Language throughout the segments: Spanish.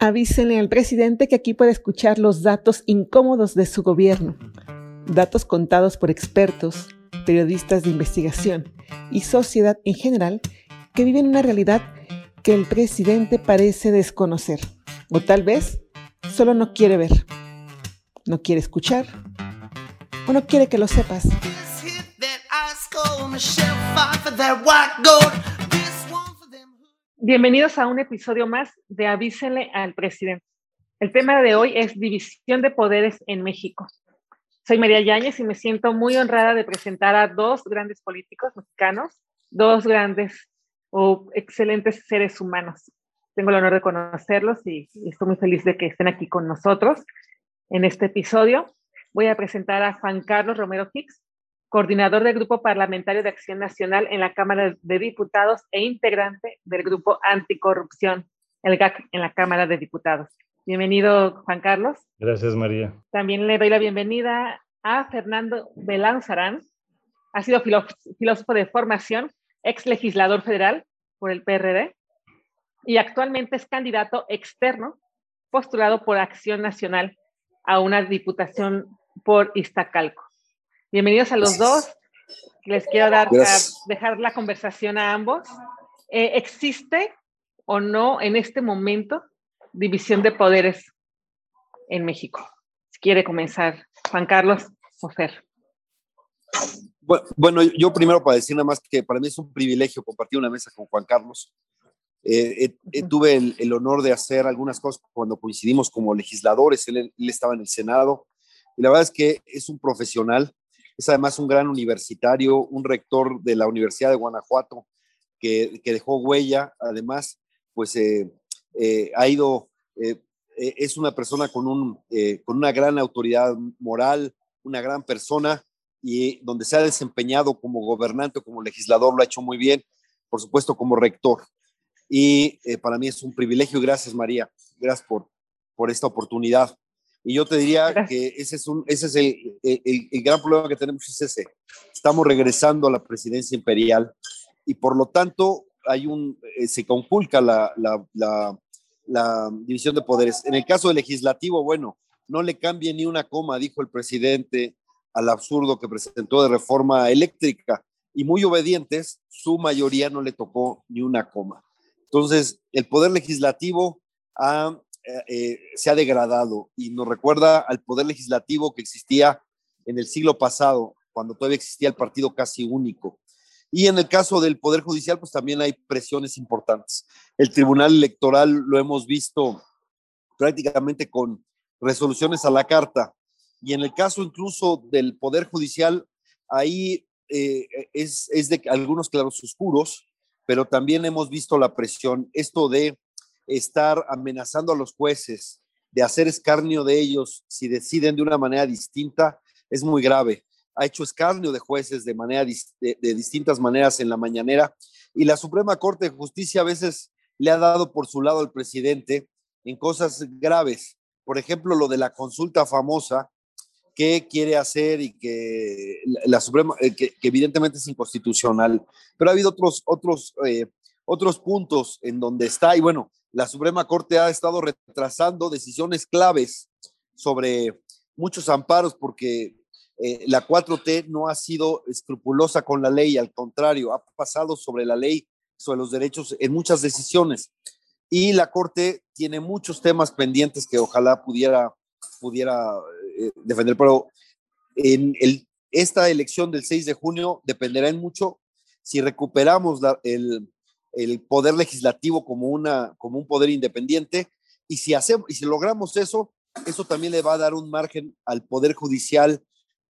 Avísenle al presidente que aquí puede escuchar los datos incómodos de su gobierno, datos contados por expertos, periodistas de investigación y sociedad en general que viven una realidad que el presidente parece desconocer, o tal vez solo no quiere ver, no quiere escuchar, o no quiere que lo sepas. Bienvenidos a un episodio más de Avísenle al presidente. El tema de hoy es división de poderes en México. Soy María Yáñez y me siento muy honrada de presentar a dos grandes políticos mexicanos, dos grandes o excelentes seres humanos. Tengo el honor de conocerlos y, estoy muy feliz de que estén aquí con nosotros en este episodio. Voy a presentar a Juan Carlos Romero Hicks, coordinador del Grupo Parlamentario de Acción Nacional en la Cámara de Diputados e integrante del Grupo Anticorrupción, el GAC, en la Cámara de Diputados. Bienvenido, Juan Carlos. Gracias, María. También le doy la bienvenida a Fernando Belanzarán. Ha sido filósofo de formación, ex legislador federal por el PRD y actualmente es candidato externo postulado por Acción Nacional a una diputación por Iztacalco. Bienvenidos a los dos. Les quiero dar, dejar la conversación a ambos. Eh, ¿Existe o no en este momento división de poderes en México? Si quiere comenzar, Juan Carlos Ofer. Bueno, yo primero para decir nada más que para mí es un privilegio compartir una mesa con Juan Carlos. Eh, eh, tuve el, honor de hacer algunas cosas cuando coincidimos como legisladores. él, estaba en el Senado y la verdad es que es un profesional es además un gran universitario, un rector de la Universidad de Guanajuato que, dejó huella. Además, pues eh, eh, ha ido, eh, es una persona con, un, con una gran autoridad moral, una gran persona y donde se ha desempeñado como gobernante como legislador lo ha hecho muy bien, por supuesto como rector. Y para mí es un privilegio. Gracias, María. Gracias por, por esta oportunidad. Y yo te diría que ese es, un, ese es el, el, gran problema que tenemos, es ese. Estamos regresando a la presidencia imperial y por lo tanto hay un, eh, se conculca la, la, la, la, división de poderes. En el caso del legislativo, bueno, no le cambie ni una coma, dijo el presidente al absurdo que presentó de reforma eléctrica y muy obedientes, su mayoría no le tocó ni una coma. Entonces, el poder legislativo ha eh, eh, se ha degradado y nos recuerda al poder legislativo que existía en el siglo pasado, cuando todavía existía el partido casi único. Y en el caso del Poder Judicial, pues también hay presiones importantes. El Tribunal Electoral lo hemos visto prácticamente con resoluciones a la carta. Y en el caso incluso del Poder Judicial, ahí eh, es, es de algunos claros oscuros, pero también hemos visto la presión, esto de estar amenazando a los jueces, de hacer escarnio de ellos si deciden de una manera distinta, es muy grave. Ha hecho escarnio de jueces de, manera, de, distintas maneras en la mañanera y la Suprema Corte de Justicia a veces le ha dado por su lado al presidente en cosas graves. Por ejemplo, lo de la consulta famosa que quiere hacer y que la Suprema, eh, que, evidentemente es inconstitucional. Pero ha habido otros, otros, eh, otros puntos en donde está, y bueno, la Suprema Corte ha estado retrasando decisiones claves sobre muchos amparos porque eh, la 4T no ha sido escrupulosa con la ley, al contrario, ha pasado sobre la ley, sobre los derechos en muchas decisiones. Y la Corte tiene muchos temas pendientes que ojalá pudiera, pudiera eh, defender, pero en esta elección del 6 de junio dependerá en mucho si recuperamos el, el poder legislativo como, una, como un poder independiente. Y si, hacemos, y si logramos eso, eso también le va a dar un margen al poder judicial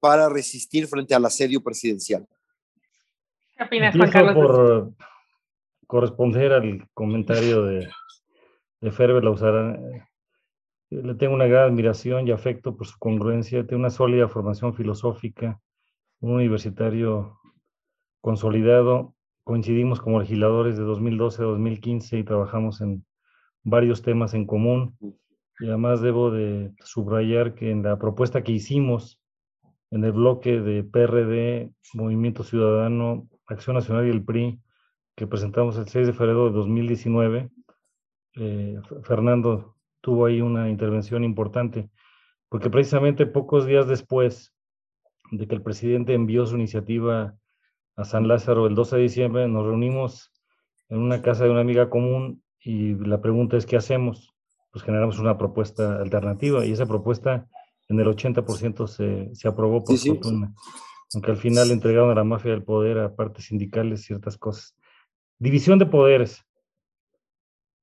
para resistir frente al asedio presidencial. ¿Qué opinas, Juan Carlos? Por corresponder al comentario de, de Ferber Lausarán, eh, le tengo una gran admiración y afecto por su congruencia, tiene una sólida formación filosófica, un universitario consolidado coincidimos como legisladores de 2012 a 2015 y trabajamos en varios temas en común. Y además debo de subrayar que en la propuesta que hicimos en el bloque de PRD, Movimiento Ciudadano, Acción Nacional y el PRI, que presentamos el 6 de febrero de 2019, eh, Fernando tuvo ahí una intervención importante, porque precisamente pocos días después de que el presidente envió su iniciativa a San Lázaro el 12 de diciembre, nos reunimos en una casa de una amiga común y la pregunta es, ¿qué hacemos? Pues generamos una propuesta alternativa y esa propuesta en el 80% se, se aprobó por fortuna, aunque al final entregaron a la mafia del poder a partes sindicales ciertas cosas. División de poderes.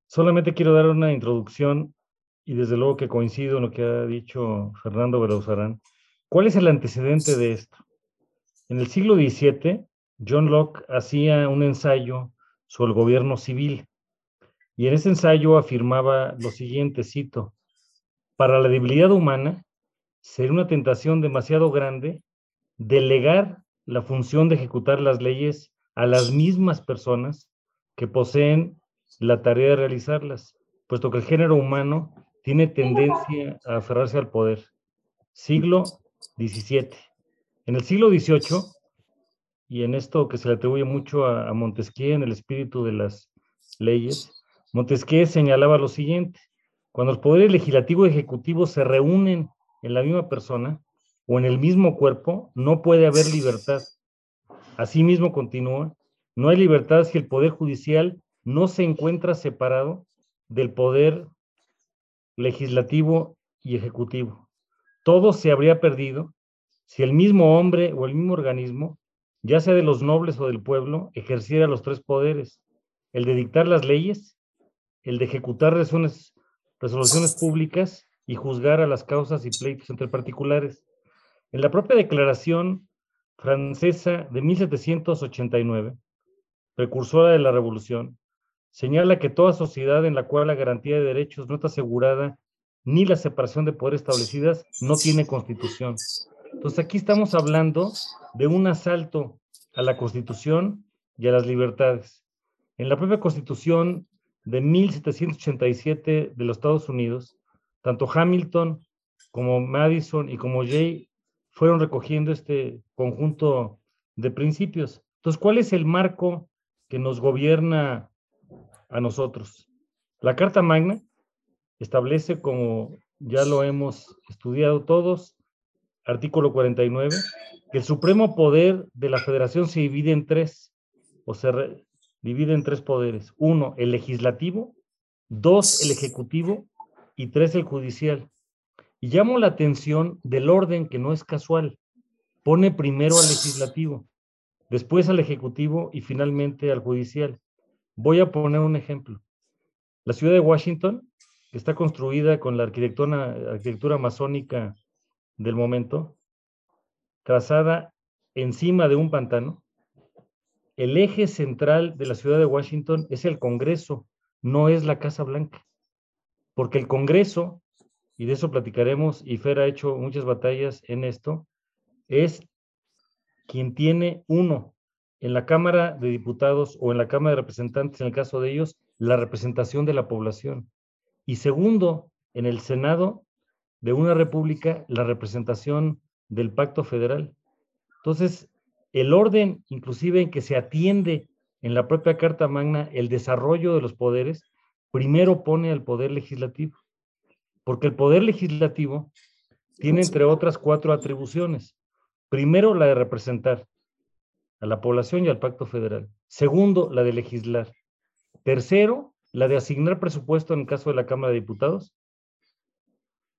Solamente quiero dar una introducción y desde luego que coincido en lo que ha dicho Fernando Belauzarán. ¿Cuál es el antecedente de esto? En el siglo XVII, John Locke hacía un ensayo sobre el gobierno civil y en ese ensayo afirmaba lo siguiente, cito, para la debilidad humana sería una tentación demasiado grande delegar la función de ejecutar las leyes a las mismas personas que poseen la tarea de realizarlas, puesto que el género humano tiene tendencia a aferrarse al poder. Siglo XVII. En el siglo XVIII, y en esto que se le atribuye mucho a, Montesquieu en el espíritu de las leyes, Montesquieu señalaba lo siguiente, cuando los poderes legislativo y ejecutivo se reúnen en la misma persona o en el mismo cuerpo, no puede haber libertad. Asimismo, continúa, no hay libertad si el poder judicial no se encuentra separado del poder legislativo y ejecutivo. Todo se habría perdido si el mismo hombre o el mismo organismo, ya sea de los nobles o del pueblo, ejerciera los tres poderes, el de dictar las leyes, el de ejecutar resoluciones, públicas y juzgar a las causas y pleitos entre particulares. En la propia declaración francesa de 1789, precursora de la Revolución, señala que toda sociedad en la cual la garantía de derechos no está asegurada ni la separación de poderes establecidas no tiene constitución. Entonces aquí estamos hablando de un asalto a la constitución y a las libertades. En la propia constitución de 1787 de los Estados Unidos, tanto Hamilton como Madison y como Jay fueron recogiendo este conjunto de principios. Entonces, ¿cuál es el marco que nos gobierna a nosotros. La Carta Magna establece, como ya lo hemos estudiado todos, artículo 49, que el supremo poder de la federación se divide en tres, o se divide en tres poderes. Uno, el legislativo, dos, el ejecutivo y tres, el judicial. Y llamo la atención del orden que no es casual. Pone primero al legislativo, después al ejecutivo y finalmente al judicial. Voy a poner un ejemplo. La ciudad de Washington, que está construida con la arquitectura, arquitectura masónica del momento, trazada encima de un pantano, el eje central de la ciudad de Washington es el Congreso, no es la Casa Blanca. Porque el Congreso, y de eso platicaremos, y Fer ha hecho muchas batallas en esto, es quien tiene uno, en la Cámara de Diputados o en la Cámara de Representantes, en el caso de ellos, la representación de la población. Y segundo, en el Senado de una república, la representación del pacto federal. Entonces, el orden, inclusive en que se atiende en la propia Carta Magna el desarrollo de los poderes, primero pone al poder legislativo, porque el poder legislativo tiene, entre otras, cuatro atribuciones. Primero, la de representar a la población y al pacto federal. Segundo, la de legislar. Tercero, la de asignar presupuesto en el caso de la Cámara de Diputados.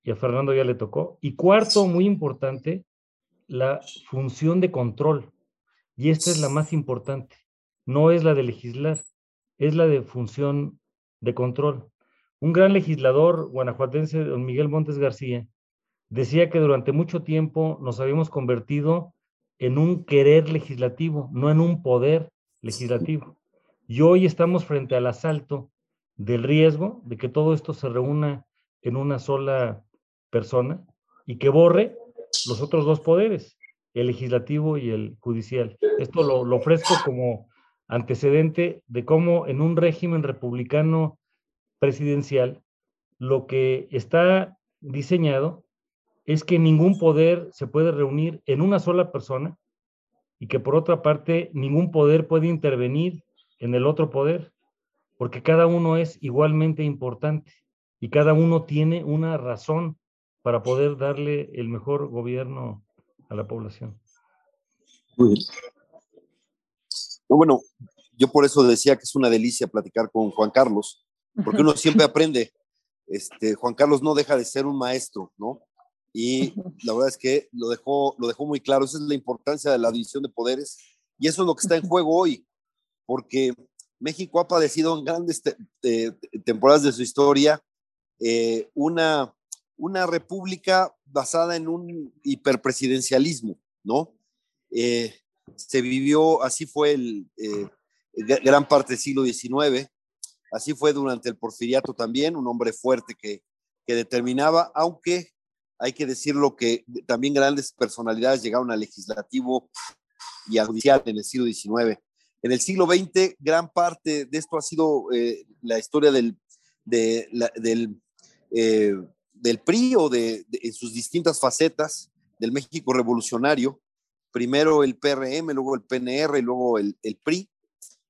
Y a Fernando ya le tocó. Y cuarto, muy importante, la función de control. Y esta es la más importante. No es la de legislar, es la de función de control. Un gran legislador guanajuatense, don Miguel Montes García, decía que durante mucho tiempo nos habíamos convertido en un querer legislativo, no en un poder legislativo. Y hoy estamos frente al asalto del riesgo de que todo esto se reúna en una sola persona y que borre los otros dos poderes, el legislativo y el judicial. Esto lo, lo ofrezco como antecedente de cómo en un régimen republicano presidencial lo que está diseñado es que ningún poder se puede reunir en una sola persona y que por otra parte ningún poder puede intervenir en el otro poder, porque cada uno es igualmente importante. y cada uno tiene una razón para poder darle el mejor gobierno a la población. Muy bien. bueno, yo por eso decía que es una delicia platicar con Juan Carlos, porque uno siempre aprende. Este, Juan Carlos no deja de ser un maestro, ¿no? Y la verdad es que lo dejó, lo dejó muy claro. Esa es la importancia de la división de poderes. Y eso es lo que está en juego hoy, porque México ha padecido en grandes temporadas de su historia eh, una, una república basada en un hiperpresidencialismo, ¿no? Eh, se vivió, así fue el, eh, gran parte del siglo XIX, así fue durante el porfiriato también, un hombre fuerte que, que determinaba, aunque hay que decirlo que también grandes personalidades llegaron al legislativo y al judicial en el siglo XIX. En el siglo XX, gran parte de esto ha sido eh, la historia del, del, eh, del PRI o de, en sus distintas facetas del México revolucionario. Primero el PRM, luego el PNR luego el, PRI.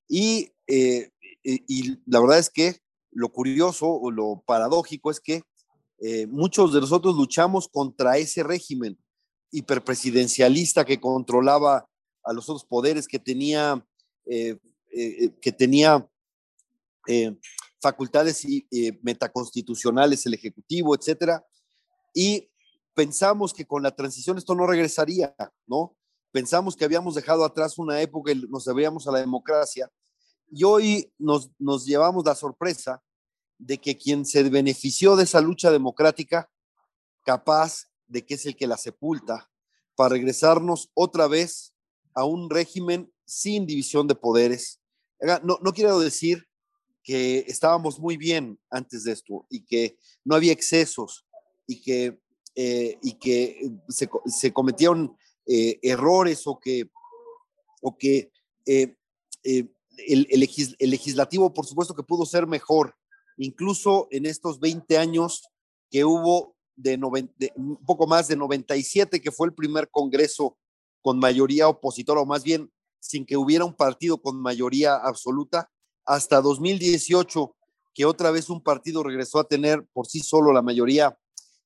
Y, eh, y la verdad es que lo curioso o lo paradójico es que muchos de nosotros luchamos contra ese régimen hiperpresidencialista que controlaba a los otros poderes, que tenía eh, eh, que tenía eh, facultades metaconstitucionales, el Ejecutivo, etcétera, y pensamos que con la transición esto no regresaría, ¿no? Pensamos que habíamos dejado atrás una época y nos debíamos a la democracia, y hoy nos, nos llevamos la sorpresa de que quien se benefició de esa lucha democrática, capaz de que es el que la sepulta, para regresarnos otra vez a un régimen sin división de poderes. No, no quiero decir que estábamos muy bien antes de esto y que no había excesos y que, eh, y que se, se cometieron eh, errores o que, o que eh, el, el, legislativo, por supuesto que pudo ser mejor, incluso en estos 20 años que hubo de, de, un poco más de 97, que fue el primer Congreso con mayoría opositora, o más bien sin que hubiera un partido con mayoría absoluta, hasta 2018, que otra vez un partido regresó a tener por sí solo la mayoría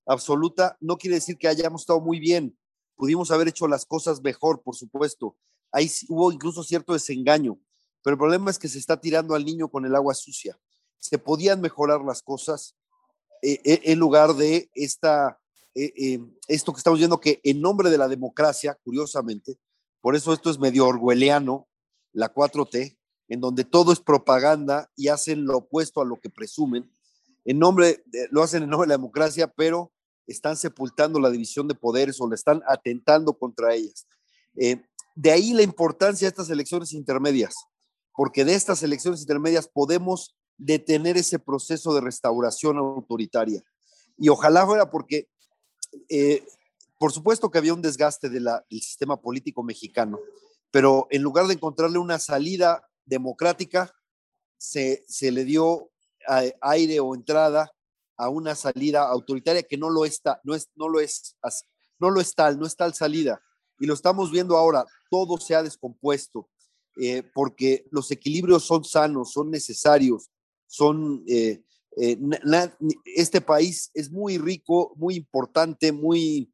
absoluta, no quiere decir que hayamos estado muy bien. Pudimos haber hecho las cosas mejor, por supuesto. Ahí hubo incluso cierto desengaño, pero el problema es que se está tirando al niño con el agua sucia. Se podían mejorar las cosas eh, eh, en lugar de esta, eh, esto que estamos viendo que en nombre de la democracia, curiosamente, por eso esto es medio orwelliano, la 4T, en donde todo es propaganda y hacen lo opuesto a lo que presumen. En nombre, lo hacen en nombre de la democracia, pero están sepultando la división de poderes o le están atentando contra ellas. Eh, de ahí la importancia de estas elecciones intermedias, porque de estas elecciones intermedias podemos detener ese proceso de restauración autoritaria. Y ojalá fuera porque eh, por supuesto que había un desgaste del sistema político mexicano, pero en lugar de encontrarle una salida democrática, se, le dio aire o entrada a una salida autoritaria que no lo está, no es, no lo es, no lo es tal, no es tal salida. Y lo estamos viendo ahora, todo se ha descompuesto, eh, porque los equilibrios son sanos, son necesarios, son, eh, eh, este país es muy rico, muy importante, muy,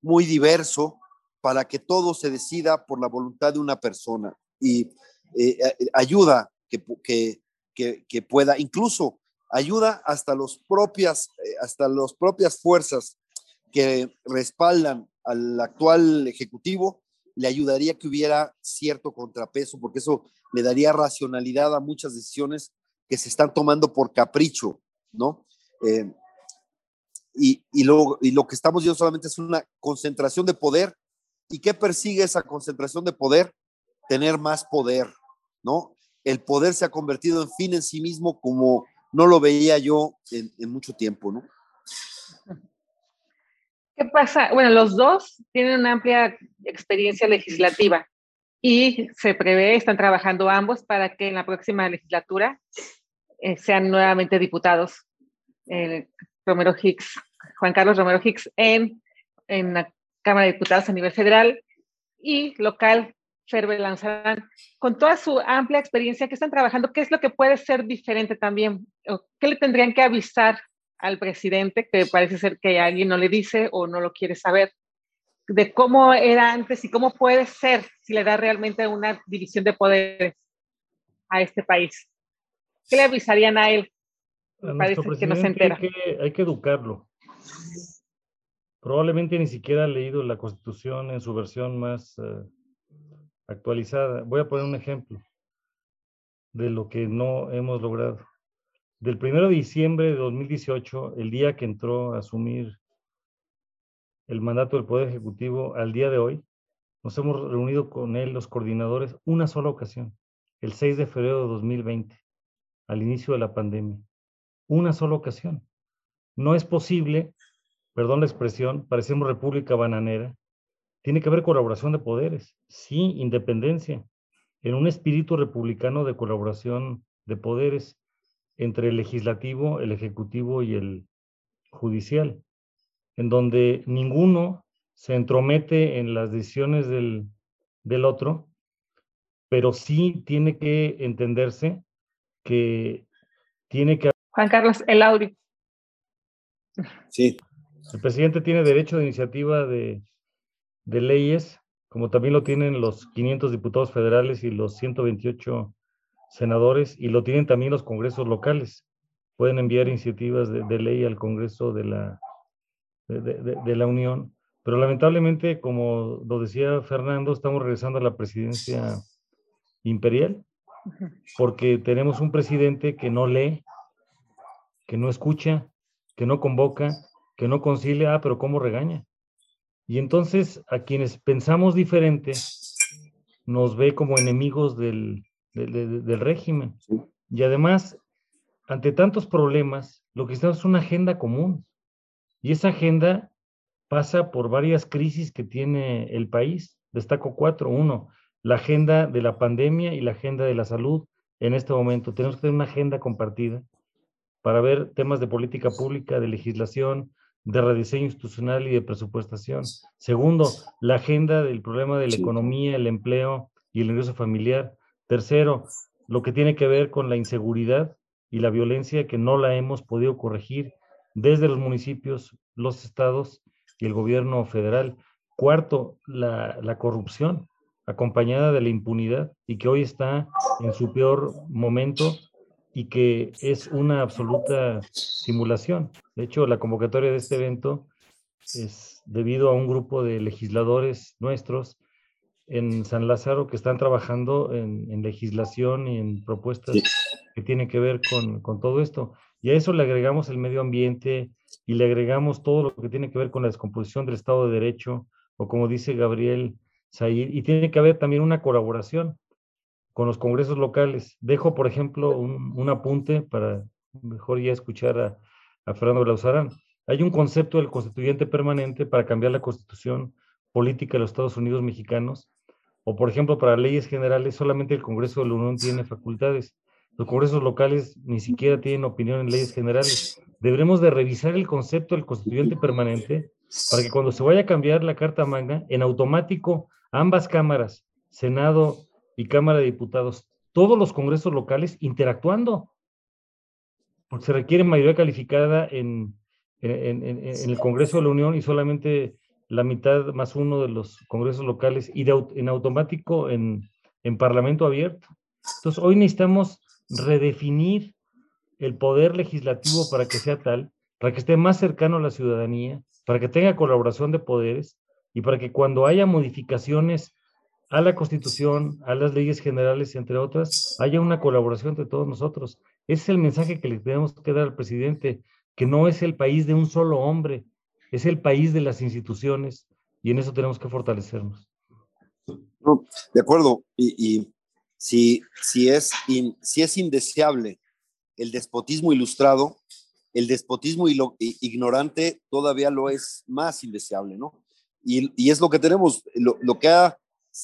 muy diverso para que todo se decida por la voluntad de una persona y eh, ayuda que, que, que, pueda, incluso ayuda hasta, los propias, hasta las propias fuerzas que respaldan al actual ejecutivo, le ayudaría que hubiera cierto contrapeso, porque eso le daría racionalidad a muchas decisiones que se están tomando por capricho, ¿no? Eh, y, y, lo, y lo que estamos viendo solamente es una concentración de poder. ¿Y qué persigue esa concentración de poder? Tener más poder, ¿no? El poder se ha convertido en fin en sí mismo como no lo veía yo en, mucho tiempo, ¿no? ¿Qué pasa? Bueno, los dos tienen una amplia experiencia legislativa y se prevé, están trabajando ambos para que en la próxima legislatura eh, sean nuevamente diputados. Eh, Romero Hicks, Juan Carlos Romero Hicks en, en la Cámara de Diputados a nivel federal y local Ferbe Lanzarán, con toda su amplia experiencia que están trabajando, ¿qué es lo que puede ser diferente también? ¿Qué le tendrían que avisar al presidente, que parece ser que alguien no le dice o no lo quiere saber, de cómo era antes y cómo puede ser si le da realmente una división de poderes a este país? ¿Qué le avisarían a él? parece que no se entera. Hay que, educarlo. Probablemente ni siquiera ha leído la Constitución en su versión más eh, actualizada. Voy a poner un ejemplo de lo que no hemos logrado. Del 1 de diciembre de 2018, el día que entró a asumir el mandato del Poder Ejecutivo al día de hoy, nos hemos reunido con él, los coordinadores, una sola ocasión, el 6 de febrero de 2020, al inicio de la pandemia. Una sola ocasión. No es posible, perdón la expresión, parecemos república bananera, tiene que haber colaboración de poderes, sí, independencia, en un espíritu republicano de colaboración de poderes entre el legislativo, el ejecutivo y el judicial, en donde ninguno se entromete en las decisiones del, del otro, pero sí tiene que entenderse que tiene que... Juan Carlos, el audio. Sí. El presidente tiene derecho de iniciativa de, de leyes, como también lo tienen los 500 diputados federales y los 128 senadores, y lo tienen también los congresos locales. Pueden enviar iniciativas de, ley al Congreso de la, de, la Unión, pero lamentablemente, como lo decía Fernando, estamos regresando a la presidencia imperial, porque tenemos un presidente que no lee, que no escucha, que no convoca, que no concilia, ah, pero ¿cómo regaña? Y entonces a quienes pensamos diferente nos ve como enemigos del, del, régimen. Y además, ante tantos problemas, lo que estamos es una agenda común. Y esa agenda pasa por varias crisis que tiene el país. Destaco cuatro. Uno, la agenda de la pandemia y la agenda de la salud en este momento. Tenemos que tener una agenda compartida para ver temas de política pública, de legislación, de rediseño institucional y de presupuestación. Segundo, la agenda del problema de la economía, el empleo y el ingreso familiar. Tercero, lo que tiene que ver con la inseguridad y la violencia que no la hemos podido corregir desde los municipios, los estados y el gobierno federal. Cuarto, la, la corrupción acompañada de la impunidad y que hoy está en su peor momento y que es una absoluta simulación. De hecho, la convocatoria de este evento es debido a un grupo de legisladores nuestros en San Lázaro que están trabajando en, legislación y en propuestas que tienen que ver con, con, todo esto. Y a eso le agregamos el medio ambiente y le agregamos todo lo que tiene que ver con la descomposición del Estado de Derecho, o como dice Gabriel Zahir, y tiene que haber también una colaboración con los congresos locales. Dejo, por ejemplo, un, apunte para mejor ya escuchar a, a Fernando Lauzarán. Hay un concepto del constituyente permanente para cambiar la constitución política de los Estados Unidos mexicanos, o por ejemplo, para leyes generales, solamente el Congreso de la Unión tiene facultades. Los congresos locales ni siquiera tienen opinión en leyes generales. Deberemos de revisar el concepto del constituyente permanente para que cuando se vaya a cambiar la Carta Magna, en automático ambas cámaras, Senado y Cámara de Diputados, todos los congresos locales interactuando, porque se requiere mayoría calificada en, en, el Congreso de la Unión y solamente la mitad más uno de los congresos locales y en automático en, en Parlamento abierto. Entonces, hoy necesitamos redefinir el poder legislativo para que sea tal, para que esté más cercano a la ciudadanía, para que tenga colaboración de poderes y para que cuando haya modificaciones a la Constitución, a las leyes generales, entre otras, haya una colaboración entre todos nosotros. Ese es el mensaje que le tenemos que dar al presidente, que no es el país de un solo hombre, es el país de las instituciones y en eso tenemos que fortalecernos. de acuerdo, y, si, si, es si es indeseable el despotismo ilustrado, el despotismo ignorante todavía lo es más indeseable, ¿no? Y, es lo que tenemos, lo, lo que ha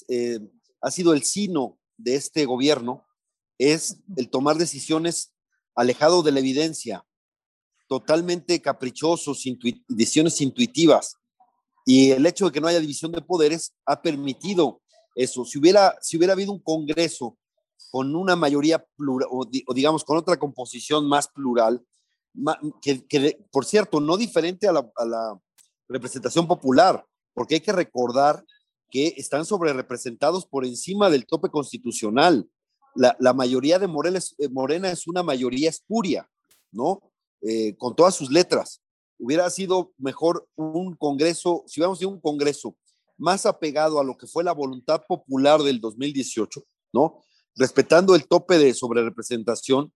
eh, ha sido el sino de este gobierno es el tomar decisiones alejado de la evidencia, totalmente caprichosos, decisiones intuitivas. Y el hecho de que no haya división de poderes ha permitido eso. Si hubiera, si hubiera habido un Congreso con una mayoría plural, o, digamos con otra composición más plural, que, por cierto, no diferente a la, a la, representación popular, porque hay que recordar que están sobre representados por encima del tope constitucional. La, la mayoría de eh, Morena es una mayoría espuria, ¿no? Eh, con todas sus letras. Hubiera sido mejor un Congreso, si hubiéramos tenido un Congreso más apegado a lo que fue la voluntad popular del 2018, ¿no? respetando el tope de sobrerepresentación,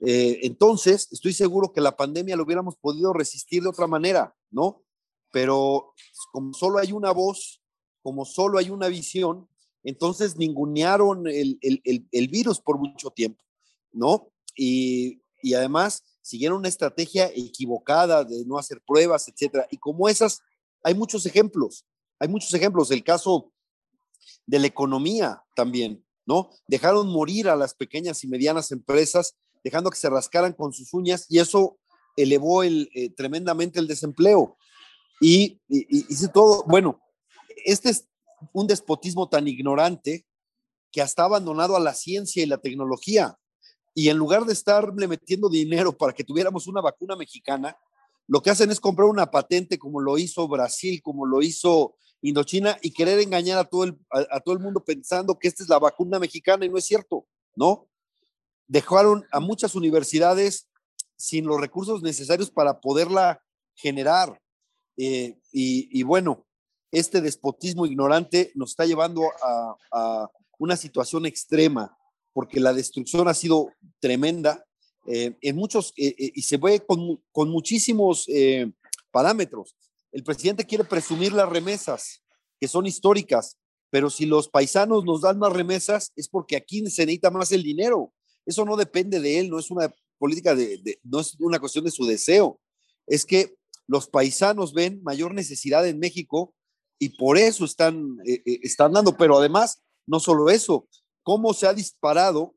eh, entonces estoy seguro que la pandemia lo hubiéramos podido resistir de otra manera, ¿no? Pero como solo hay una voz, como solo hay una visión, entonces ningunearon el, el, virus por mucho tiempo, ¿no? Y, y, además siguieron una estrategia equivocada de no hacer pruebas, etcétera. Y como esas, hay muchos ejemplos, hay muchos ejemplos. El caso de la economía también, ¿no? Dejaron morir a las pequeñas y medianas empresas, dejando que se rascaran con sus uñas y eso elevó el, eh, tremendamente el desempleo. Y, hice todo, bueno, este es un despotismo tan ignorante que hasta ha abandonado a la ciencia y la tecnología. Y en lugar de estarle metiendo dinero para que tuviéramos una vacuna mexicana, lo que hacen es comprar una patente como lo hizo Brasil, como lo hizo Indochina y querer engañar a todo, el, a, todo el mundo pensando que esta es la vacuna mexicana y no es cierto, ¿no? Dejaron a muchas universidades sin los recursos necesarios para poderla generar. Eh, y, bueno, este despotismo ignorante nos está llevando a, una situación extrema, porque la destrucción ha sido tremenda eh, en muchos, eh, y se ve con, con muchísimos parámetros. El presidente quiere presumir las remesas, que son históricas, pero si los paisanos nos dan más remesas es porque aquí se necesita más el dinero. Eso no depende de él, no es una política de, no es una cuestión de su deseo. Es que los paisanos ven mayor necesidad en México y por eso están, eh, eh, están dando. Pero además, no solo eso, cómo se ha disparado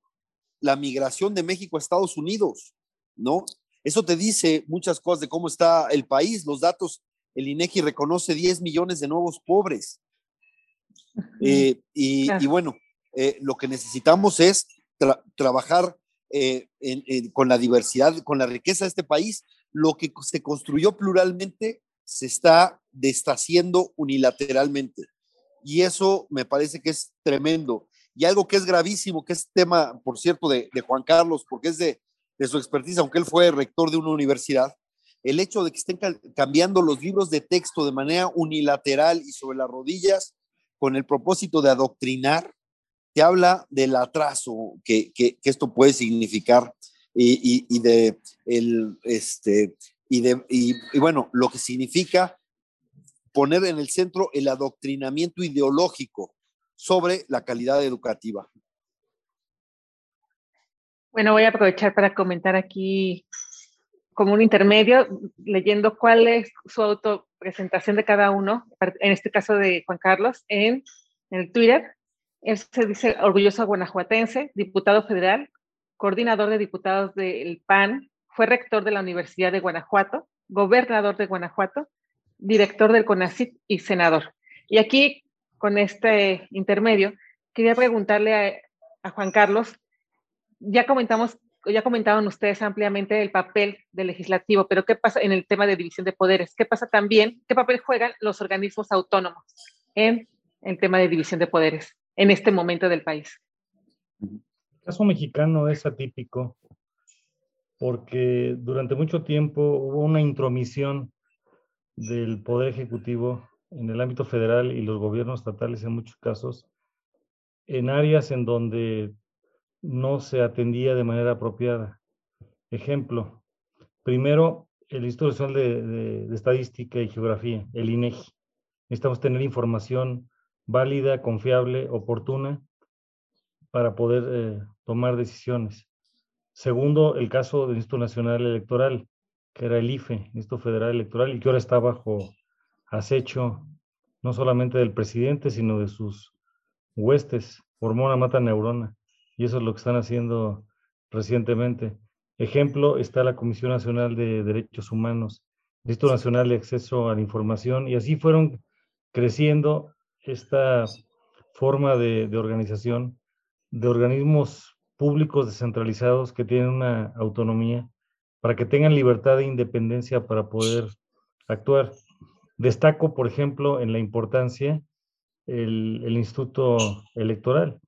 la migración de México a Estados Unidos, ¿no? Eso te dice muchas cosas de cómo está el país. Los datos el INEGI reconoce 10 millones de nuevos pobres. Eh, y, bueno, eh, lo que necesitamos es trabajar eh, con la diversidad, con la riqueza de este país. Lo que se construyó pluralmente se está deshaciendo unilateralmente. Y eso me parece que es tremendo. Y algo que es gravísimo, que es tema, por cierto, de, Juan Carlos, porque es de, de su expertise, aunque él fue rector de una universidad, el hecho de que estén cambiando los libros de texto de manera unilateral y sobre las rodillas con el propósito de adoctrinar, te habla del atraso que, esto puede significar y, de el, este, y bueno, lo que significa poner en el centro el adoctrinamiento ideológico sobre la calidad educativa. Bueno, voy a aprovechar para comentar aquí como un intermedio, leyendo cuál es su autopresentación de cada uno, en este caso de Juan Carlos, en, el Twitter. Él se dice orgulloso guanajuatense, diputado federal, coordinador de diputados del PAN, fue rector de la Universidad de Guanajuato, gobernador de Guanajuato, director del CONACIT y senador. Y aquí, con este intermedio, quería preguntarle a, a Juan Carlos, ya comentamos ya comentaron ustedes ampliamente el papel del legislativo, pero ¿qué pasa en el tema de división de poderes? ¿Qué pasa también? ¿Qué papel juegan los organismos autónomos en el tema de división de poderes en este momento del país? El caso mexicano es atípico porque durante mucho tiempo hubo una intromisión del Poder Ejecutivo en el ámbito federal y los gobiernos estatales en muchos casos en áreas en donde no se atendía de manera apropiada. Ejemplo, primero, el Instituto Nacional de, Estadística y Geografía, el INEGI. Necesitamos tener información válida, confiable, oportuna para poder eh, tomar decisiones. Segundo, el caso del Instituto Nacional Electoral, que era el IFE, Instituto Federal Electoral, y que ahora está bajo acecho no solamente del presidente, sino de sus huestes, hormona mata neurona y eso es lo que están haciendo recientemente. Ejemplo, está la Comisión Nacional de Derechos Humanos, Instituto Nacional de Acceso a la Información, y así fueron creciendo esta forma de, de organización de organismos públicos descentralizados que tienen una autonomía para que tengan libertad e independencia para poder actuar. Destaco, por ejemplo, en la importancia el, Instituto Electoral.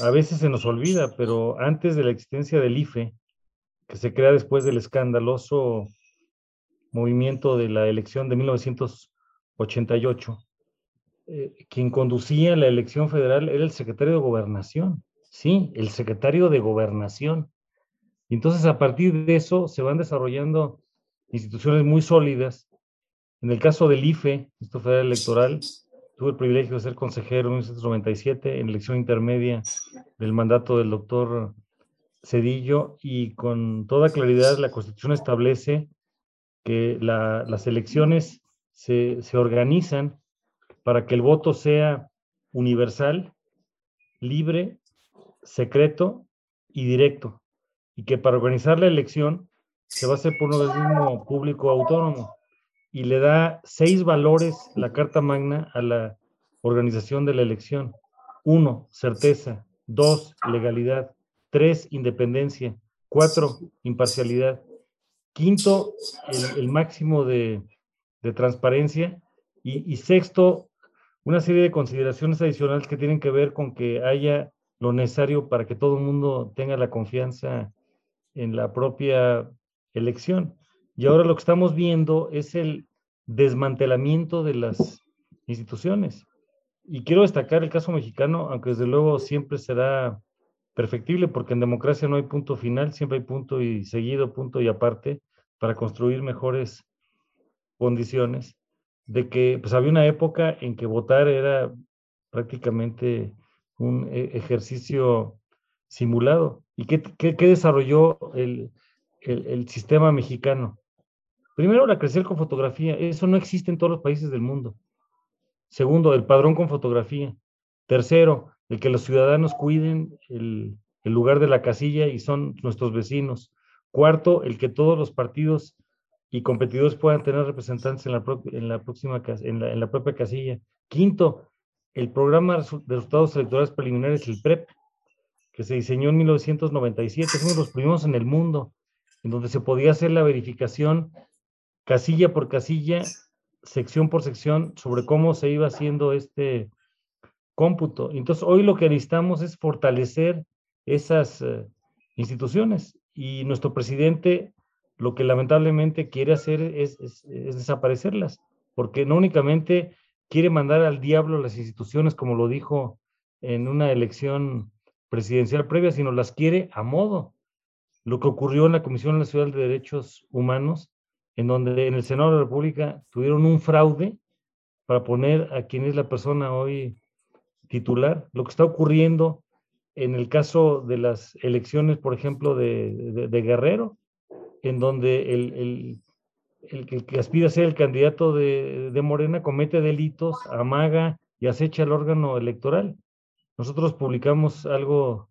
A veces se nos olvida, pero antes de la existencia del IFE, que se crea después del escandaloso movimiento de la elección de 1988, eh, quien conducía la elección federal era el secretario de Gobernación. Sí, el secretario de Gobernación. Entonces, a partir de eso, se van desarrollando instituciones muy sólidas. En el caso del IFE, Instituto Federal Electoral, tuve el privilegio de ser consejero en 1997 en elección intermedia del mandato del doctor Cedillo y con toda claridad la Constitución establece que la, las elecciones se organizan para que el voto sea universal, libre secreto y directo, y que para organizar la elección se va a hacer por un organismo público autónomo y le da seis valores la Carta Magna a la organización de la elección. Uno, certeza. Dos, legalidad. Tres, independencia. Cuatro, imparcialidad. Quinto, el, máximo de, transparencia. Y, y sexto, una serie de consideraciones adicionales que tienen que ver con que haya lo necesario para que todo el mundo tenga la confianza en la propia elección. Y ahora lo que estamos viendo es el desmantelamiento de las instituciones. Y quiero destacar el caso mexicano, aunque desde luego siempre será perfectible, porque en democracia no hay punto final, siempre hay punto y seguido, punto y aparte, para construir mejores condiciones, de que pues había una época en que votar era prácticamente un e, ejercicio simulado. ¿Y qué, desarrolló el, sistema mexicano? Primero, la crecer con fotografía. Eso no existe en todos los países del mundo. Segundo, el padrón con fotografía. Tercero, el que los ciudadanos cuiden el, lugar de la casilla y son nuestros vecinos. Cuarto, el que todos los partidos y competidores puedan tener representantes en la, en la próxima en la, en la propia casilla. Quinto, el programa de resultados electorales preliminares, el PREP, que se diseñó en 1997, es uno de los primeros en el mundo, en donde se podía hacer la verificación casilla por casilla, sección por sección, sobre cómo se iba haciendo este cómputo. Entonces, hoy lo que necesitamos es fortalecer esas uh, instituciones y nuestro presidente lo que lamentablemente quiere hacer es desaparecerlas, porque no únicamente quiere mandar al diablo las instituciones, como lo dijo en una elección presidencial previa, sino las quiere a modo. Lo que ocurrió en la Comisión Nacional de Derechos Humanos, en donde en el Senado de la República tuvieron un fraude para poner a quien es la persona hoy titular. Lo que está ocurriendo en el caso de las elecciones, por ejemplo, de, de, Guerrero, en donde el, el, el, que aspira a ser el candidato de, Morena comete delitos, amaga y acecha el órgano electoral. Nosotros publicamos algo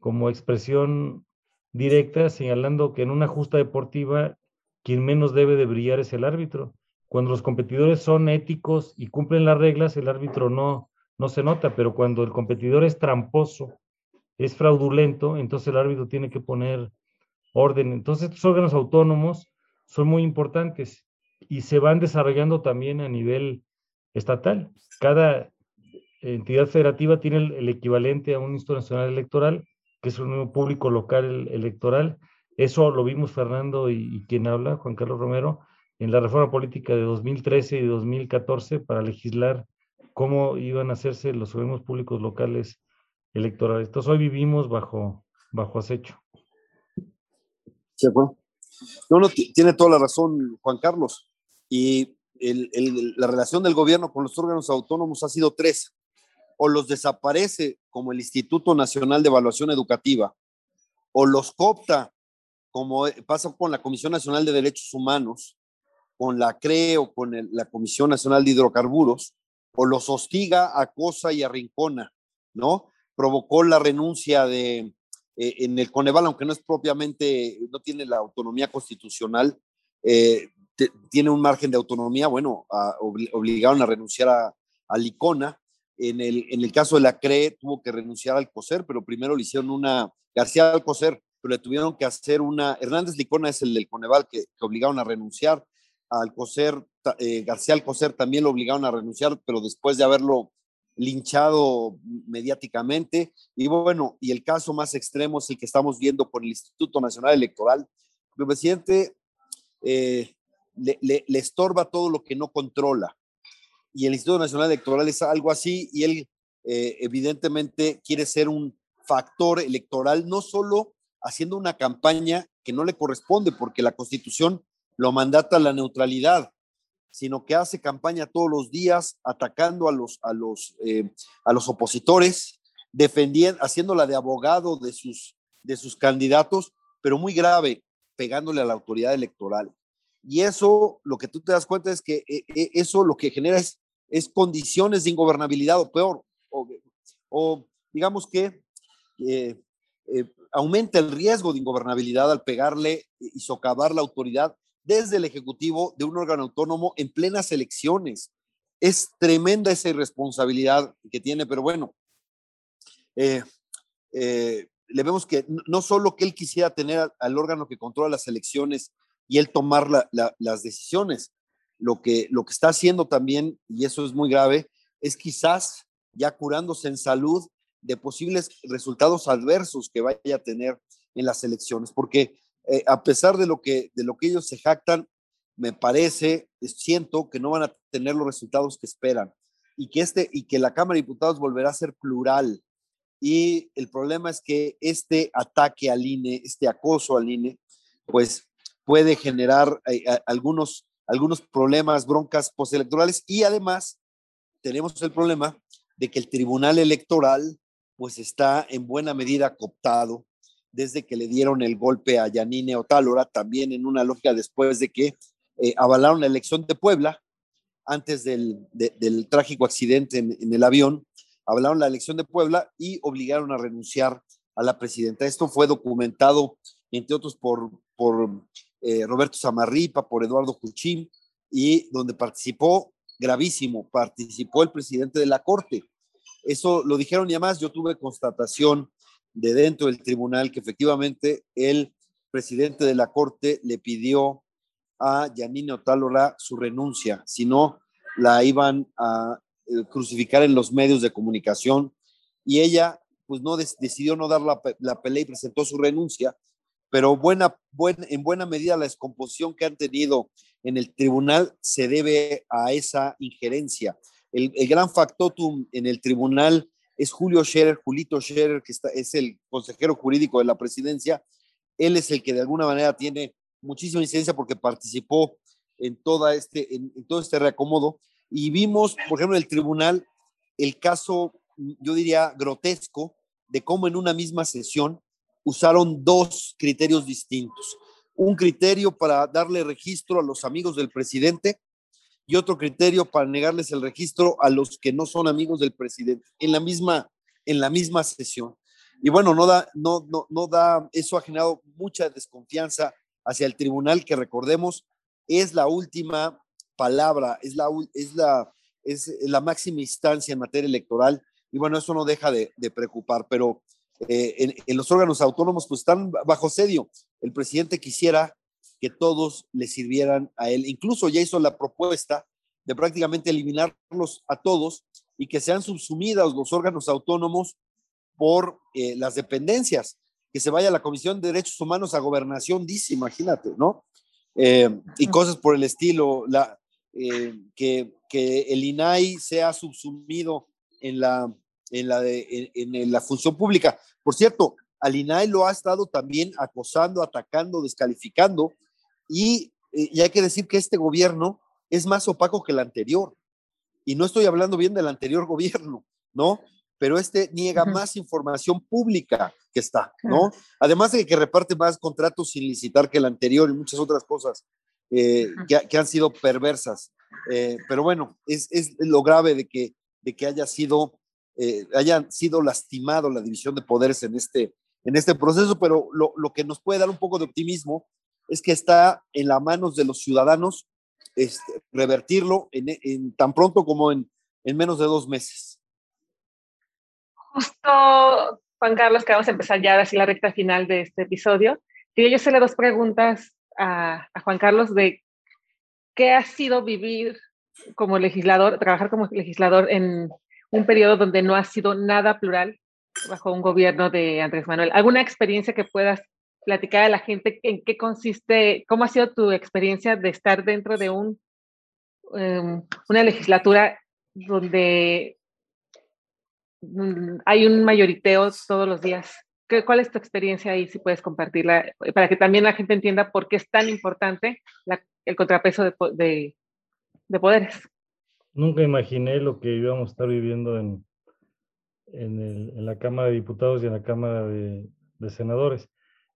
como expresión directa señalando que en una justa deportiva quien menos debe de brillar es el árbitro. Cuando los competidores son éticos y cumplen las reglas, el árbitro no, no se nota, pero cuando el competidor es tramposo, es fraudulento, entonces el árbitro tiene que poner orden. Entonces estos órganos autónomos son muy importantes y se van desarrollando también a nivel estatal. Cada entidad federativa tiene el, equivalente a un Instituto Nacional Electoral, que es un nuevo público local electoral. Eso lo vimos Fernando y, quien habla, Juan Carlos Romero, en la reforma política de 2013 y 2014 para legislar cómo iban a hacerse los organismos públicos locales electorales. Entonces hoy vivimos bajo, bajo acecho. Bueno. No, tiene toda la razón Juan Carlos. Y la relación del gobierno con los órganos autónomos ha sido tres. O los desaparece como el Instituto Nacional de Evaluación Educativa, o los coopta como pasa con la Comisión Nacional de Derechos Humanos, con la CRE o con la Comisión Nacional de Hidrocarburos, o los hostiga, acosa y arrincona, ¿no? Provocó la renuncia de, eh, en el Coneval, aunque no es propiamente, no tiene la autonomía constitucional, eh, tiene un margen de autonomía, bueno, obligaron a renunciar a, Licona, En el, en el caso de la CRE tuvo que renunciar al COSER, pero primero le hicieron una, García Alcocer, pero le tuvieron que hacer una, Hernández Licona es el del Coneval que, obligaron a renunciar, Alcocer, eh, García Alcocer también lo obligaron a renunciar, pero después de haberlo linchado mediáticamente. Y bueno, y el caso más extremo es el que estamos viendo con el Instituto Nacional Electoral. El presidente eh, le, le, estorba todo lo que no controla. Y el Instituto Nacional Electoral es algo así y él eh, evidentemente quiere ser un factor electoral, no solo haciendo una campaña que no le corresponde porque la constitución lo mandata la neutralidad, sino que hace campaña todos los días atacando a los, a los, eh, a los opositores, defendiendo, haciéndola de abogado de sus, de sus candidatos, pero muy grave, pegándole a la autoridad electoral. Y eso, lo que tú te das cuenta es que eh, eh, eso lo que genera es, es condiciones de ingobernabilidad o peor, o, o digamos que aumenta el riesgo de ingobernabilidad al pegarle y socavar la autoridad desde el Ejecutivo de un órgano autónomo en plenas elecciones. Es tremenda esa irresponsabilidad que tiene, pero bueno, eh, eh, le vemos que no solo que él quisiera tener al, órgano que controla las elecciones y él tomar las decisiones, lo que, lo que está haciendo también, y eso es muy grave, es quizás ya curándose en salud de posibles resultados adversos que vaya a tener en las elecciones, porque eh, a pesar de lo, que, de lo que ellos se jactan, me parece, siento que no van a tener los resultados que esperan y que, este, y que la Cámara de Diputados volverá a ser plural. Y el problema es que este ataque al INE, este acoso al INE, pues puede generar eh, algunos, algunos problemas, broncas postelectorales y además tenemos el problema de que el Tribunal Electoral pues está en buena medida cooptado desde que le dieron el golpe a Yanine Otálora, también en una lógica después de que eh, avalaron la elección de Puebla, antes del, del trágico accidente en, el avión, avalaron la elección de Puebla y obligaron a renunciar a la presidenta. Esto fue documentado, entre otros, por, por eh, Roberto Samarripa, por Eduardo Cuchín, y donde participó, gravísimo, participó el presidente de la Corte. Eso lo dijeron y además yo tuve constatación de dentro del tribunal que efectivamente el presidente de la Corte le pidió a Yanine Otálora su renuncia, si no la iban a eh, crucificar en los medios de comunicación y ella pues no decidió no dar la, la, pelea y presentó su renuncia, pero buena, en buena medida la descomposición que han tenido en el tribunal se debe a esa injerencia. El, el gran factotum en el tribunal es Julio Scherer, Julito Scherer, que es el consejero jurídico de la presidencia. Él es el que de alguna manera tiene muchísima incidencia porque participó en, toda este, en, todo este reacomodo. Y vimos, por ejemplo, en el tribunal el caso, yo diría, grotesco de cómo en una misma sesión usaron dos criterios distintos. Un criterio para darle registro a los amigos del presidente y otro criterio para negarles el registro a los que no son amigos del presidente en la misma, en la misma sesión. Y bueno, no da, no, no, no da, eso ha generado mucha desconfianza hacia el tribunal, que recordemos, es la última palabra, es la, es la, es la máxima instancia en materia electoral. Y bueno, eso no deja de, preocupar, pero eh, en, en, los órganos autónomos pues están bajo sedio. El presidente quisiera que todos le sirvieran a él. Incluso ya hizo la propuesta de prácticamente eliminarlos a todos y que sean subsumidos los órganos autónomos por eh, las dependencias, que se vaya la Comisión de Derechos Humanos a gobernación, dice, imagínate, ¿no? Eh, y cosas por el estilo, la, eh, que, que, el INAI sea subsumido en la, en la, de, en, en la función pública. Por cierto, al INAI lo ha estado también acosando, atacando, descalificando y, hay que decir que este gobierno es más opaco que el anterior. Y no estoy hablando bien del anterior gobierno, ¿no? Pero este niega más información pública que está, ¿no? Además de que reparte más contratos sin licitar que el anterior y muchas otras cosas eh, que, han sido perversas. Eh, pero bueno, es, es, lo grave de que, de que haya sido, eh, hayan sido lastimado la división de poderes en este, en este proceso, pero lo, lo que nos puede dar un poco de optimismo es que está en las manos de los ciudadanos este, revertirlo en, tan pronto como en, menos de dos meses. Justo, Juan Carlos, que vamos a empezar ya así la recta final de este episodio. Quería yo hacerle dos preguntas a, Juan Carlos de qué ha sido vivir como legislador, trabajar como legislador en un periodo donde no ha sido nada plural bajo un gobierno de Andrés Manuel. ¿Alguna experiencia que puedas platicar a la gente en qué consiste, cómo ha sido tu experiencia de estar dentro de un, em, una legislatura donde mm, hay un mayoriteo todos los días? ¿Qué, ¿Cuál es tu experiencia ahí, si puedes compartirla, para que también la gente entienda por qué es tan importante el contrapeso de, de, poderes? Nunca imaginé lo que íbamos a estar viviendo en, en, la Cámara de Diputados y en la Cámara de, de Senadores.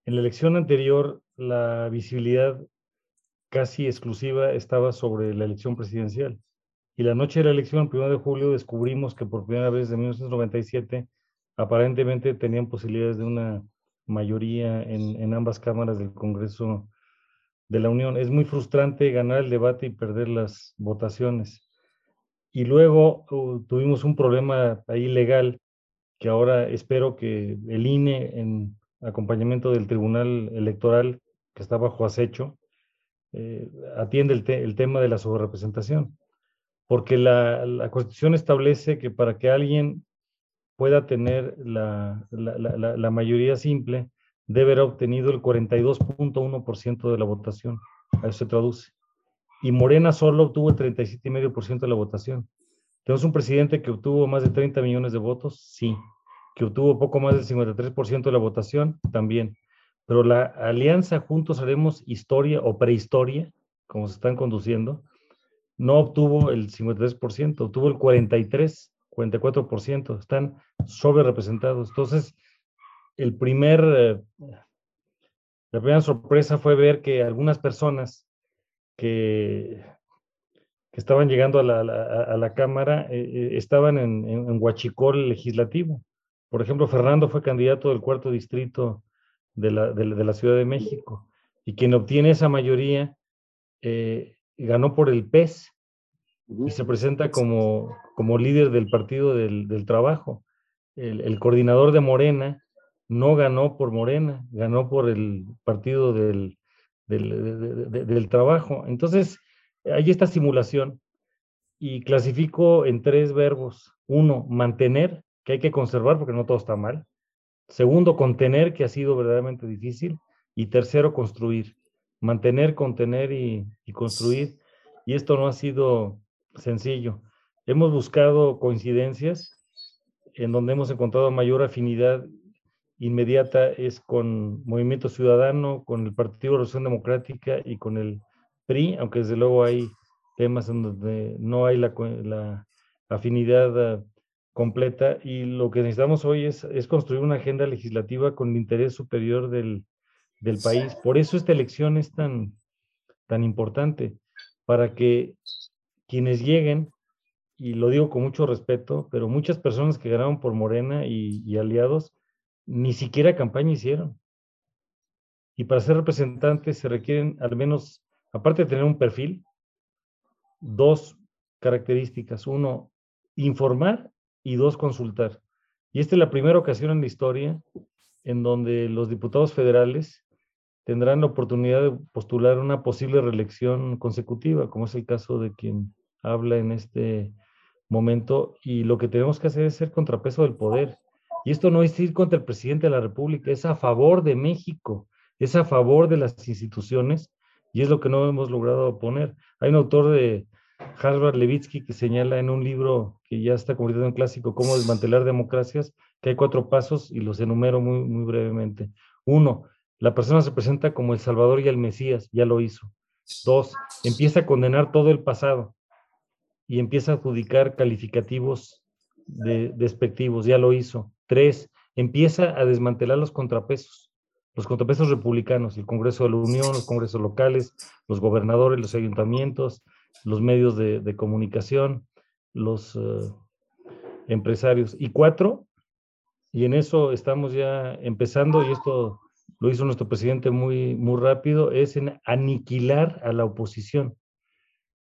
En la elección anterior, la visibilidad casi exclusiva estaba sobre la elección presidencial. Y la noche de la elección, el 1 de julio, descubrimos que por primera vez en 1997 aparentemente tenían posibilidades de una mayoría en, en, ambas cámaras del Congreso de la Unión. Es muy frustrante ganar el debate y perder las votaciones. Y luego uh, tuvimos un problema ahí legal que ahora espero que el INE en acompañamiento del Tribunal Electoral que está bajo acecho, eh, atiende el, tema de la sobrerepresentación. Porque la, la, Constitución establece que para que alguien pueda tener la, la, la mayoría simple, debe haber obtenido el 42.1% de la votación. A eso se traduce. Y Morena solo obtuvo el 37,5% de la votación. ¿Tenemos un presidente que obtuvo más de 30 millones de votos? Sí que obtuvo poco más del 53% de la votación, también. Pero la alianza Juntos Haremos Historia o Prehistoria, como se están conduciendo, no obtuvo el 53%, obtuvo el 43, 44%, están sobre representados. Entonces, el primer, eh, la primera sorpresa fue ver que algunas personas que, que estaban llegando a la, a la Cámara eh, eh, estaban en, en, en Huachicol legislativo. Por ejemplo, Fernando fue candidato del cuarto distrito de la, de, la Ciudad de México y quien obtiene esa mayoría eh, ganó por el PES y se presenta como, como líder del Partido del, del Trabajo. El, el, coordinador de Morena no ganó por Morena, ganó por el Partido del, del, del Trabajo. Entonces, hay esta simulación y clasifico en tres verbos. Uno, mantener, que hay que conservar porque no todo está mal. Segundo, contener, que ha sido verdaderamente difícil. Y tercero, construir. Mantener, contener y, construir. Y esto no ha sido sencillo. Hemos buscado coincidencias en donde hemos encontrado mayor afinidad inmediata es con Movimiento Ciudadano, con el Partido de Revolución Democrática y con el PRI, aunque desde luego hay temas en donde no hay la, la afinidad completa y lo que necesitamos hoy es, es construir una agenda legislativa con el interés superior del, del, país. Por eso esta elección es tan, tan importante, para que quienes lleguen, y lo digo con mucho respeto, pero muchas personas que ganaron por Morena y, y aliados, ni siquiera campaña hicieron. Y para ser representantes se requieren al menos, aparte de tener un perfil, dos características. Uno, informar y dos, consultar. Y esta es la primera ocasión en la historia en donde los diputados federales tendrán la oportunidad de postular una posible reelección consecutiva, como es el caso de quien habla en este momento. Y lo que tenemos que hacer es ser contrapeso del poder. Y esto no es ir contra el presidente de la República, es a favor de México, es a favor de las instituciones y es lo que no hemos logrado poner. Hay un autor de Harvard Levitsky que señala en un libro que ya está convertido en clásico, Cómo desmantelar democracias, que hay cuatro pasos y los enumero muy, muy brevemente. Uno, la persona se presenta como el Salvador y el Mesías, ya lo hizo. Dos, empieza a condenar todo el pasado y empieza a adjudicar calificativos de, despectivos, ya lo hizo. Tres, empieza a desmantelar los contrapesos, los contrapesos republicanos, el Congreso de la Unión, los congresos locales, los gobernadores, los ayuntamientos, los medios de, comunicación, los eh, empresarios. Y cuatro, y en eso estamos ya empezando, y esto lo hizo nuestro presidente muy, muy rápido, es en aniquilar a la oposición.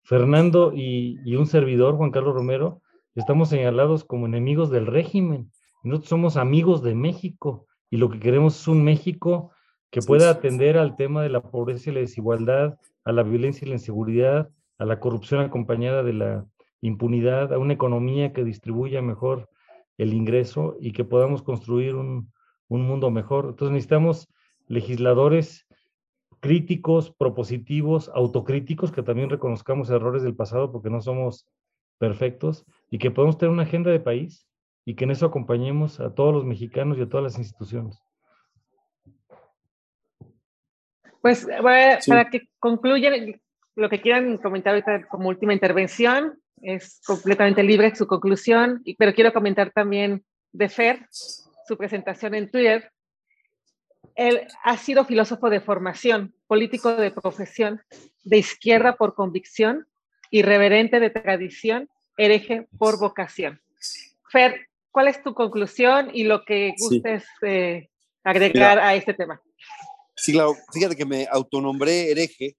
Fernando y, y un servidor, Juan Carlos Romero, estamos señalados como enemigos del régimen. Nosotros somos amigos de México y lo que queremos es un México que pueda atender al tema de la pobreza y la desigualdad, a la violencia y la inseguridad, a la corrupción acompañada de la impunidad, a una economía que distribuya mejor el ingreso y que podamos construir un, un mundo mejor. Entonces necesitamos legisladores críticos, propositivos, autocríticos, que también reconozcamos errores del pasado porque no somos perfectos y que podamos tener una agenda de país y que en eso acompañemos a todos los mexicanos y a todas las instituciones. Pues para que concluyan lo que quieran comentar ahorita como última intervención, es completamente libre su conclusión, pero quiero comentar también de Fer, su presentación en Twitter. Él ha sido filósofo de formación, político de profesión, de izquierda por convicción, irreverente de tradición, hereje por vocación. Fer, ¿cuál es tu conclusión y lo que gustes eh, agregar a este tema? Sí, claro. Fíjate que me autonombré hereje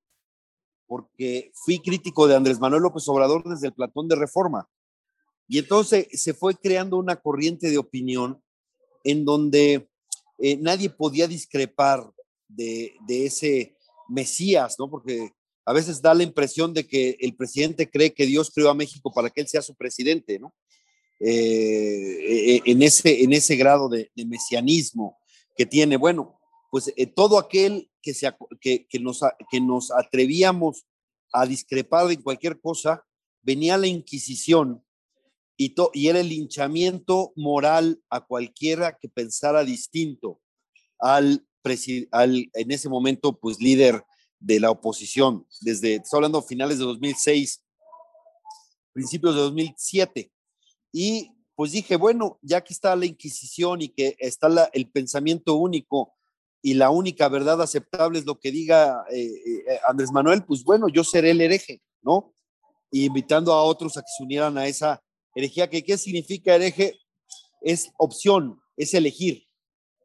porque fui crítico de Andrés Manuel López Obrador desde el Platón de Reforma. Y entonces se fue creando una corriente de opinión en donde eh, nadie podía discrepar de, ese Mesías, ¿no? Porque a veces da la impresión de que el presidente cree que Dios creó a México para que él sea su presidente, ¿no? Eh, en, ese, en ese grado de, mesianismo que tiene. Bueno, pues eh, todo aquel que, se, que, que, nos, que nos atrevíamos a discrepar de cualquier cosa, venía la Inquisición y, y era el linchamiento moral a cualquiera que pensara distinto al, al en ese momento, pues líder de la oposición, desde, estoy hablando finales de 2006, principios de 2007. Y pues dije, bueno, ya que está la Inquisición y que está la, el pensamiento único y la única verdad aceptable es lo que diga eh, eh, Andrés Manuel, pues bueno, yo seré el hereje, ¿no? Y invitando a otros a que se unieran a esa herejía, que qué significa hereje? Es opción, es elegir,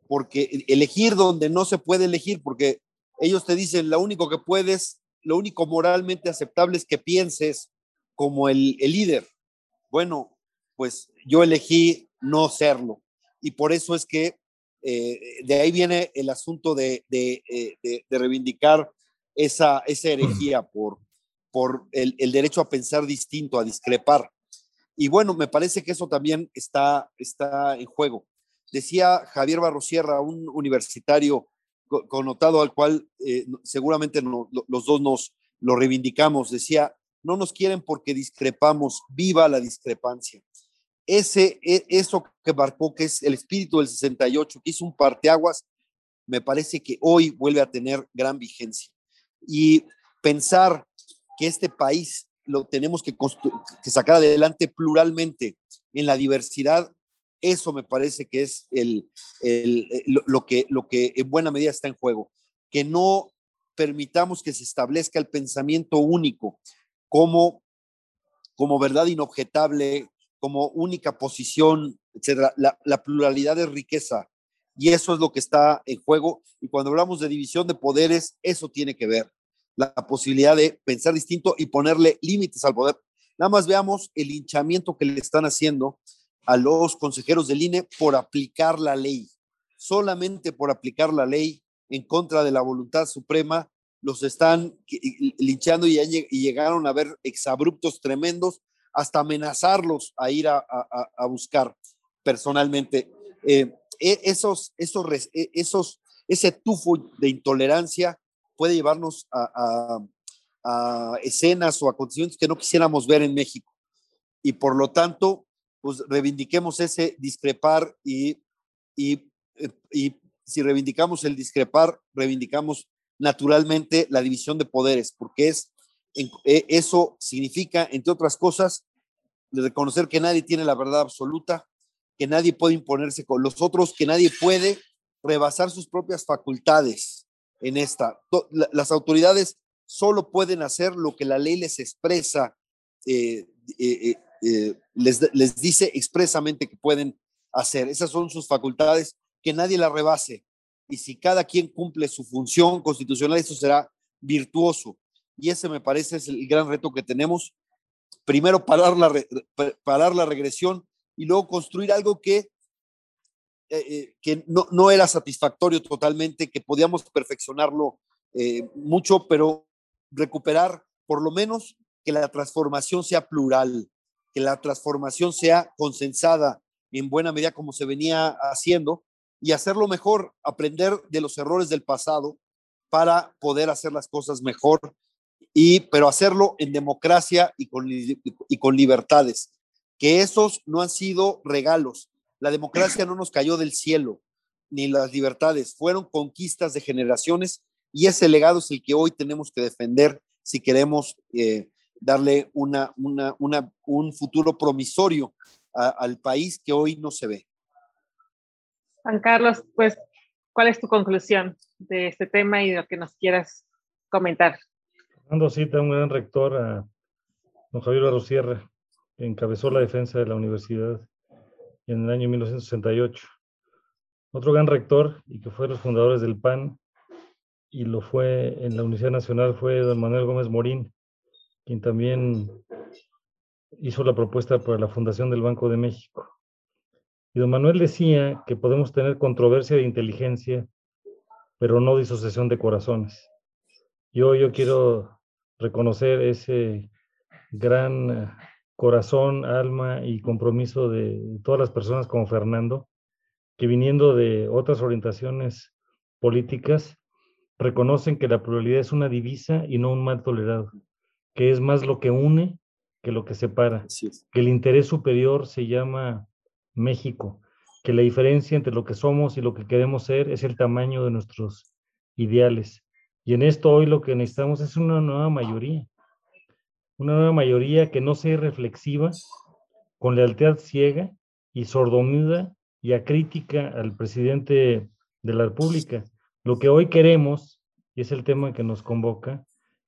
porque elegir donde no se puede elegir, porque ellos te dicen, lo único que puedes, lo único moralmente aceptable es que pienses como el, el líder. Bueno, pues yo elegí no serlo. Y por eso es que eh, de ahí viene el asunto de, eh, reivindicar esa, esa herejía por, por el, derecho a pensar distinto, a discrepar. Y bueno, me parece que eso también está, está en juego. Decía Javier Barrosierra, un universitario connotado al cual eh, seguramente los dos nos lo reivindicamos, decía, no nos quieren porque discrepamos, viva la discrepancia ese, e, eso que marcó, que es el espíritu del 68, que hizo un parteaguas, me parece que hoy vuelve a tener gran vigencia. Y pensar que este país lo tenemos que, que sacar adelante pluralmente en la diversidad, eso me parece que es el, eh, lo, que, lo que en buena medida está en juego. Que no permitamos que se establezca el pensamiento único como, como verdad inobjetable, como única posición, etcétera. La, pluralidad es riqueza y eso es lo que está en juego. Y cuando hablamos de división de poderes, eso tiene que ver. La posibilidad de pensar distinto y ponerle límites al poder. Nada más veamos el hinchamiento que le están haciendo a los consejeros del INE por aplicar la ley. Solamente por aplicar la ley en contra de la voluntad suprema, los están linchando y, y llegaron a ver exabruptos tremendos hasta amenazarlos a ir a, buscar personalmente. Eh, e, esos, esos, e, esos, ese tufo de intolerancia puede llevarnos a, escenas o acontecimientos que no quisiéramos ver en México. Y por lo tanto, pues reivindiquemos ese discrepar y, y, y si reivindicamos el discrepar, reivindicamos naturalmente la división de poderes, porque es eso significa, entre otras cosas, reconocer que nadie tiene la verdad absoluta, que nadie puede imponerse con los otros, que nadie puede rebasar sus propias facultades en esta. Las autoridades solo pueden hacer lo que la ley les expresa, eh, eh, eh, les, les dice expresamente que pueden hacer. Esas son sus facultades, que nadie la rebase. Y si cada quien cumple su función constitucional, eso será virtuoso. Y ese me parece es el gran reto que tenemos. Primero parar la, parar la regresión y luego construir algo que que no, no, era satisfactorio totalmente, que podíamos perfeccionarlo mucho, pero recuperar por lo menos que la transformación sea plural, que la transformación sea consensada en buena medida como se venía haciendo y hacerlo mejor, aprender de los errores del pasado para poder hacer las cosas mejor y pero hacerlo en democracia y con, y con libertades, que esos no han sido regalos. La democracia no nos cayó del cielo, ni las libertades, fueron conquistas de generaciones y ese legado es el que hoy tenemos que defender si queremos eh, darle una, una, una, un futuro promisorio al país que hoy no se ve. Juan Carlos, pues, ¿cuál es tu conclusión de este tema y de lo que nos quieras comentar? Dando cita a un gran rector, a don Javier Arrocierra, que encabezó la defensa de la universidad en el año 1968. Otro gran rector y que fue los fundadores del PAN y lo fue en la Universidad Nacional fue don Manuel Gómez Morín, quien también hizo la propuesta para la fundación del Banco de México. Y don Manuel decía que podemos tener controversia de inteligencia, pero no disociación de corazones. Yo, yo quiero reconocer ese gran corazón, alma y compromiso de todas las personas como Fernando, que viniendo de otras orientaciones políticas, reconocen que la pluralidad es una divisa y no un mal tolerado que es más lo que une que lo que separa, que el interés superior se llama México, que la diferencia entre lo que somos y lo que queremos ser es el tamaño de nuestros ideales. Y en esto hoy lo que necesitamos es una nueva mayoría, una nueva mayoría que no sea reflexiva, con lealtad ciega y sordomuda y acrítica al presidente de la República. Lo que hoy queremos, y es el tema que nos convoca,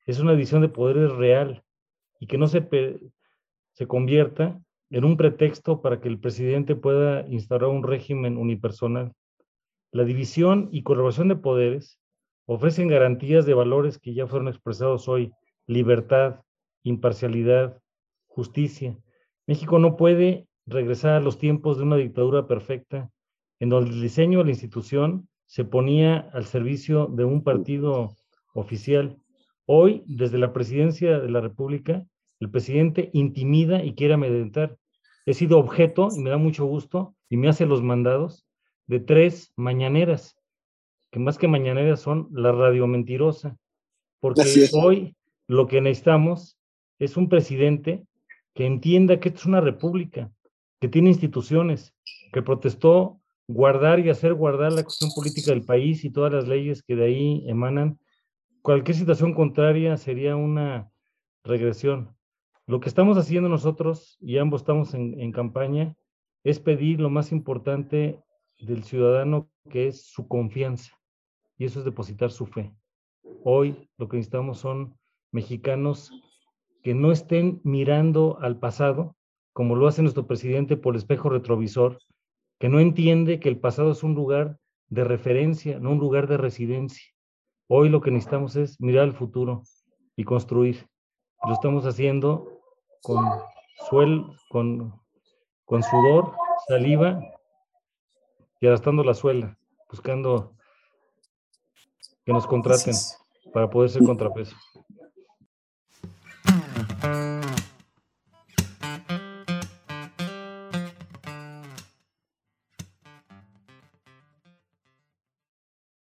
es una división de poderes real y que no se, se convierta en un pretexto para que el presidente pueda instaurar un régimen unipersonal. La división y colaboración de poderes ofrecen garantías de valores que ya fueron expresados hoy, libertad, imparcialidad, justicia. México no puede regresar a los tiempos de una dictadura perfecta, en donde el diseño de la institución se ponía al servicio de un partido oficial Hoy, desde la presidencia de la República, el presidente intimida y quiere amedrentar. He sido objeto, y me da mucho gusto, y me hace los mandados, de tres mañaneras, que más que mañaneras son la radio mentirosa, porque hoy lo que necesitamos es un presidente que entienda que esto es una república, que tiene instituciones, que protestó guardar y hacer guardar la cuestión política del país y todas las leyes que de ahí emanan. Cualquier situación contraria sería una regresión. Lo que estamos haciendo nosotros, y ambos estamos en, campaña, es pedir lo más importante del ciudadano, que es su confianza, y eso es depositar su fe. Hoy lo que necesitamos son mexicanos que no estén mirando al pasado, como lo hace nuestro presidente por el espejo retrovisor, que no entiende que el pasado es un lugar de referencia, no un lugar de residencia. Hoy lo que necesitamos es mirar al futuro y construir. Lo estamos haciendo con suel, con, con sudor, saliva y arrastrando la suela, buscando que nos contraten para poder ser contrapeso.